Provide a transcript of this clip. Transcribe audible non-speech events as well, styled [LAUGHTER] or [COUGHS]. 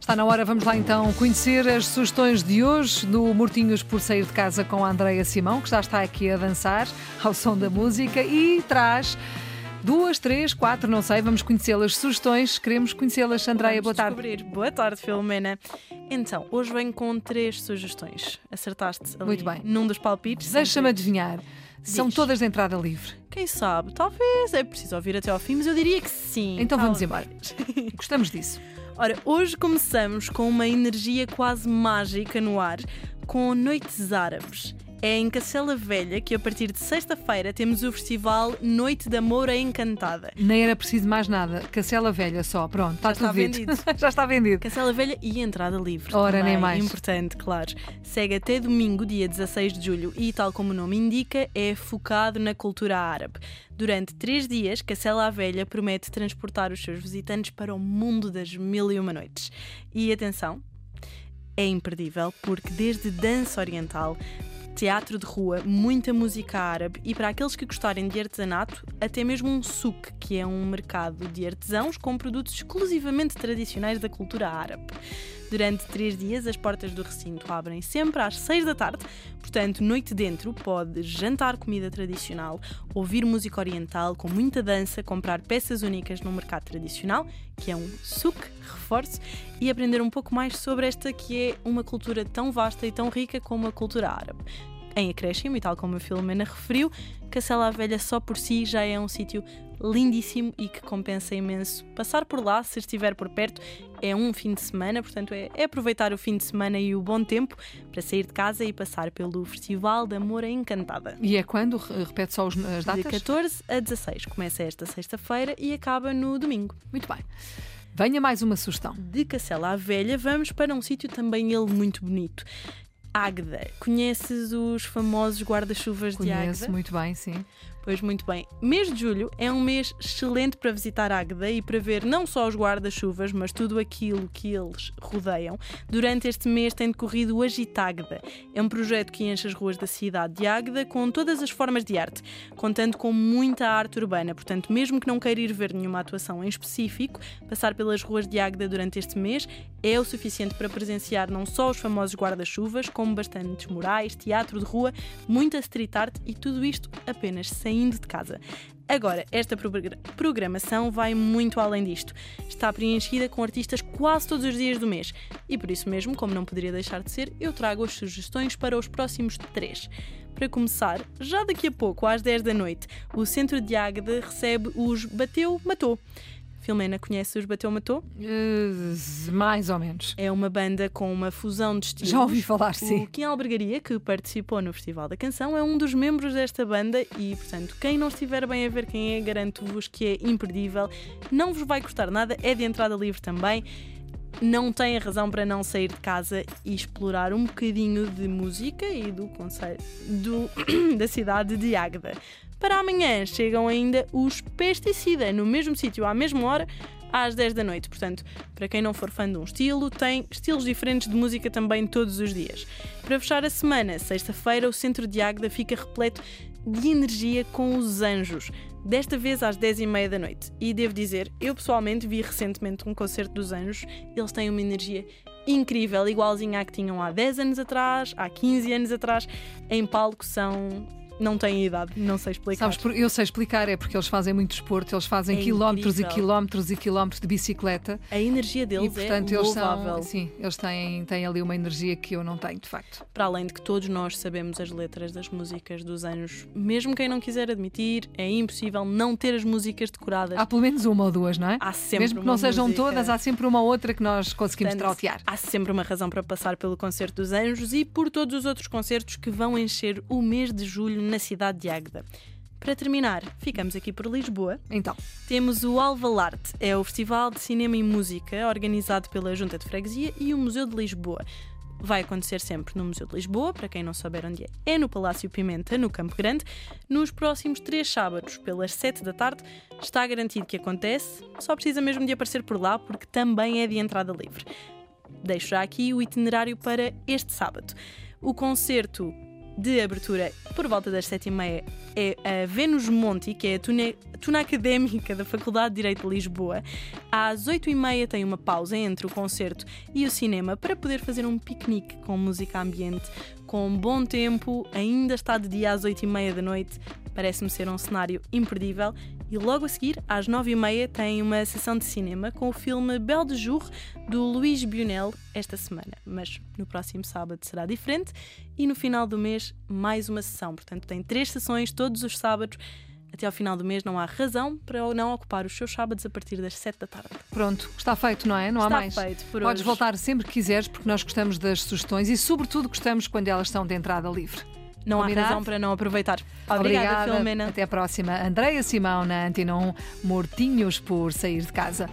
Está na hora, vamos lá então conhecer as sugestões de hoje do Mortinhos por Sair de Casa com a Andreia Simão, que já está aqui a dançar ao som da música e traz duas, três, quatro, não sei, vamos conhecê-las. Sugestões, queremos conhecê-las. Andreia, boa tarde. Descobrir. Boa tarde, Filomena. Então, hoje venho com três sugestões. Acertaste ali Muito bem. num dos palpites. Deixa-me sempre. adivinhar. São Diz. todas de entrada livre. Quem sabe? Talvez é preciso ouvir até ao fim, mas eu diria que sim. Então vamos talvez. embora. [LAUGHS] Gostamos disso. Ora, hoje começamos com uma energia quase mágica no ar, com Noites Árabes. É em Cacela Velha que a partir de sexta-feira temos o festival Noite da Moura Encantada. Nem era preciso mais nada. Cacela velha só. Pronto, está Já tudo está vendido. [LAUGHS] já está vendido. Cacela Velha e entrada livre. Ora, também. nem mais. Importante, claro. Segue até domingo, dia 16 de julho, e, tal como o nome indica, é focado na cultura árabe. Durante três dias, Cacela a Velha promete transportar os seus visitantes para o mundo das mil e uma noites. E atenção, é imperdível porque desde dança oriental, teatro de rua, muita música árabe e para aqueles que gostarem de artesanato, até mesmo um souk, que é um mercado de artesãos com produtos exclusivamente tradicionais da cultura árabe. Durante três dias, as portas do recinto abrem sempre às seis da tarde, portanto, noite dentro pode jantar comida tradicional, ouvir música oriental com muita dança, comprar peças únicas no mercado tradicional, que é um souk, reforço, e aprender um pouco mais sobre esta que é uma cultura tão vasta e tão rica como a cultura árabe. Em acréscimo, e tal como a Filomena referiu, Cacela Velha só por si já é um sítio lindíssimo e que compensa imenso passar por lá se estiver por perto. É um fim de semana, portanto é, é aproveitar o fim de semana e o bom tempo para sair de casa e passar pelo Festival da Moura Encantada. E é quando? Re- Repete só as De datas? 14 a 16. Começa esta sexta-feira e acaba no domingo. Muito bem. Venha mais uma sugestão. De Cacela à Velha, vamos para um sítio também ele muito bonito. Águeda. Conheces os famosos guarda-chuvas de Águeda? Conheço muito bem, sim. Pois muito bem. Mês de julho é um mês excelente para visitar Águeda e para ver não só os guarda-chuvas, mas tudo aquilo que eles rodeiam. Durante este mês tem decorrido o Agitágueda. É um projeto que enche as ruas da cidade de Águeda com todas as formas de arte, contando com muita arte urbana. Portanto, mesmo que não queira ir ver nenhuma atuação em específico, passar pelas ruas de Águeda durante este mês é o suficiente para presenciar não só os famosos guarda-chuvas, como bastantes murais, teatro de rua, muita street art e tudo isto apenas saindo de casa. Agora, esta progra- programação vai muito além disto. Está preenchida com artistas quase todos os dias do mês. E por isso mesmo, como não poderia deixar de ser, eu trago as sugestões para os próximos três. Para começar, já daqui a pouco, às 10 da noite, o Centro de Águeda recebe os Bateu Matou. Filomena conhece os Bateu Matou? Eh, mais ou menos. É uma banda com uma fusão de estilos. Já ouvi falar, sim. O Kim Albergaria, que participou no Festival da Canção, é um dos membros desta banda e, portanto, quem não estiver bem a ver quem é, garanto-vos que é imperdível. Não vos vai custar nada, é de entrada livre também. Não tem a razão para não sair de casa e explorar um bocadinho de música e do conceito do, [COUGHS] da cidade de Águeda. Para amanhã chegam ainda os Pesticida, no mesmo sítio, à mesma hora, às 10 da noite. Portanto, para quem não for fã de um estilo, tem estilos diferentes de música também todos os dias. Para fechar a semana, sexta-feira, o centro de Águeda fica repleto de energia com os anjos. Desta vez às 10h30 da noite. E devo dizer, eu pessoalmente vi recentemente um concerto dos anjos. Eles têm uma energia incrível, igualzinha à que tinham há 10 anos atrás, há 15 anos atrás. Em palco são. Não têm idade, não sei explicar. Sabes, eu sei explicar, é porque eles fazem muito desporto, eles fazem É quilómetros e incrível. quilómetros e quilómetros de bicicleta. A energia deles e portanto é eles são, sim, eles têm, têm ali uma energia que eu não tenho, de facto. Para além de que todos nós sabemos as letras das músicas dos anos, mesmo quem não quiser admitir, é impossível não ter as músicas decoradas. Há pelo menos uma ou duas, não é? Há sempre Mesmo que não sejam música. todas, há sempre uma ou outra que nós conseguimos Portanto, trautear. Há sempre uma razão para passar pelo Concerto dos Anjos e por todos os outros concertos que vão encher o mês de julho na cidade de Águeda. Para terminar, ficamos aqui por Lisboa. Então, Temos o Alvalarte, é o Festival de Cinema e Música organizado pela Junta de Freguesia e o Museu de Lisboa. Vai acontecer sempre no Museu de Lisboa, para quem não souber onde é, é no Palácio Pimenta, no Campo Grande. Nos próximos três sábados, pelas sete da tarde, está garantido que acontece, só precisa mesmo de aparecer por lá, porque também é de entrada livre. Deixo já aqui o itinerário para este sábado. O concerto de abertura por volta das sete e meia é a Venus Monti, que é a tuna, académica da Faculdade de Direito de Lisboa. Às oito e meia tem uma pausa entre o concerto e o cinema para poder fazer um piquenique com música ambiente, com bom tempo, ainda está de dia às oito e meia da noite. Parece-me ser um cenário imperdível. E logo a seguir, às nove e meia, tem uma sessão de cinema com o filme Belle de Jour, do Luís Bionel, esta semana. Mas no próximo sábado será diferente e no final do mês, mais uma sessão. Portanto, tem três sessões todos os sábados. Até ao final do mês não há razão para não ocupar os seus sábados a partir das 7 da tarde. Pronto, está feito, não é? Não está há mais. feito por Podes hoje. voltar sempre que quiseres, porque nós gostamos das sugestões e, sobretudo, gostamos quando elas são de entrada livre. Não Combinado? há razão para não aproveitar. Obrigada, Filomena. Até a próxima. Andreia Simão na Antena 1, Mortinhos por sair de casa.